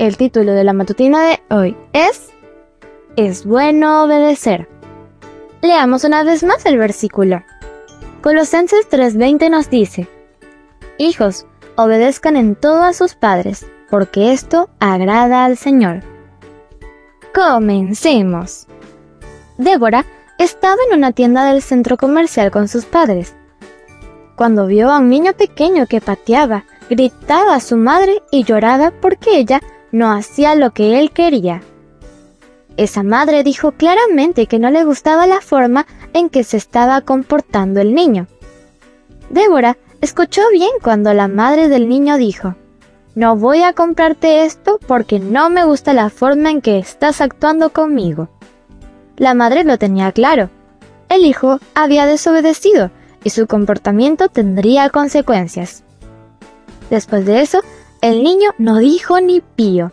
El título de la matutina de hoy es Es bueno obedecer. Leamos una vez más el versículo. Colosenses 3:20 nos dice, Hijos, obedezcan en todo a sus padres, porque esto agrada al Señor. Comencemos. Débora estaba en una tienda del centro comercial con sus padres cuando vio a un niño pequeño que pateaba, gritaba a su madre y lloraba porque ella no hacía lo que él quería. Esa madre dijo claramente que no le gustaba la forma en que se estaba comportando el niño. Débora escuchó bien cuando la madre del niño dijo, No voy a comprarte esto porque no me gusta la forma en que estás actuando conmigo. La madre lo tenía claro. El hijo había desobedecido y su comportamiento tendría consecuencias. Después de eso, el niño no dijo ni pío.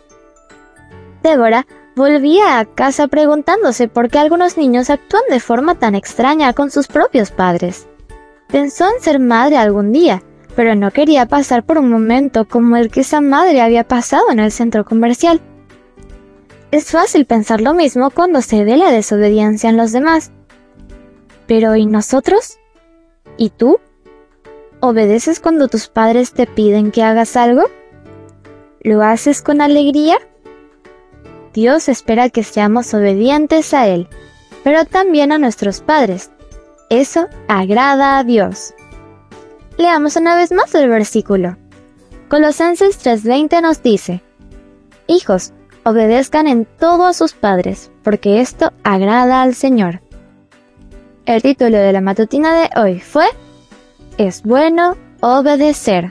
Débora volvía a casa preguntándose por qué algunos niños actúan de forma tan extraña con sus propios padres. Pensó en ser madre algún día, pero no quería pasar por un momento como el que esa madre había pasado en el centro comercial. Es fácil pensar lo mismo cuando se ve la desobediencia en los demás. Pero ¿y nosotros? ¿Y tú? ¿Obedeces cuando tus padres te piden que hagas algo? ¿Lo haces con alegría? Dios espera que seamos obedientes a Él, pero también a nuestros padres. Eso agrada a Dios. Leamos una vez más el versículo. Colosenses 3:20 nos dice, Hijos, obedezcan en todo a sus padres, porque esto agrada al Señor. El título de la matutina de hoy fue Es bueno obedecer.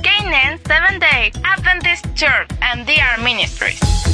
Canaan Seventh Day Adventist Church and DR Ministries.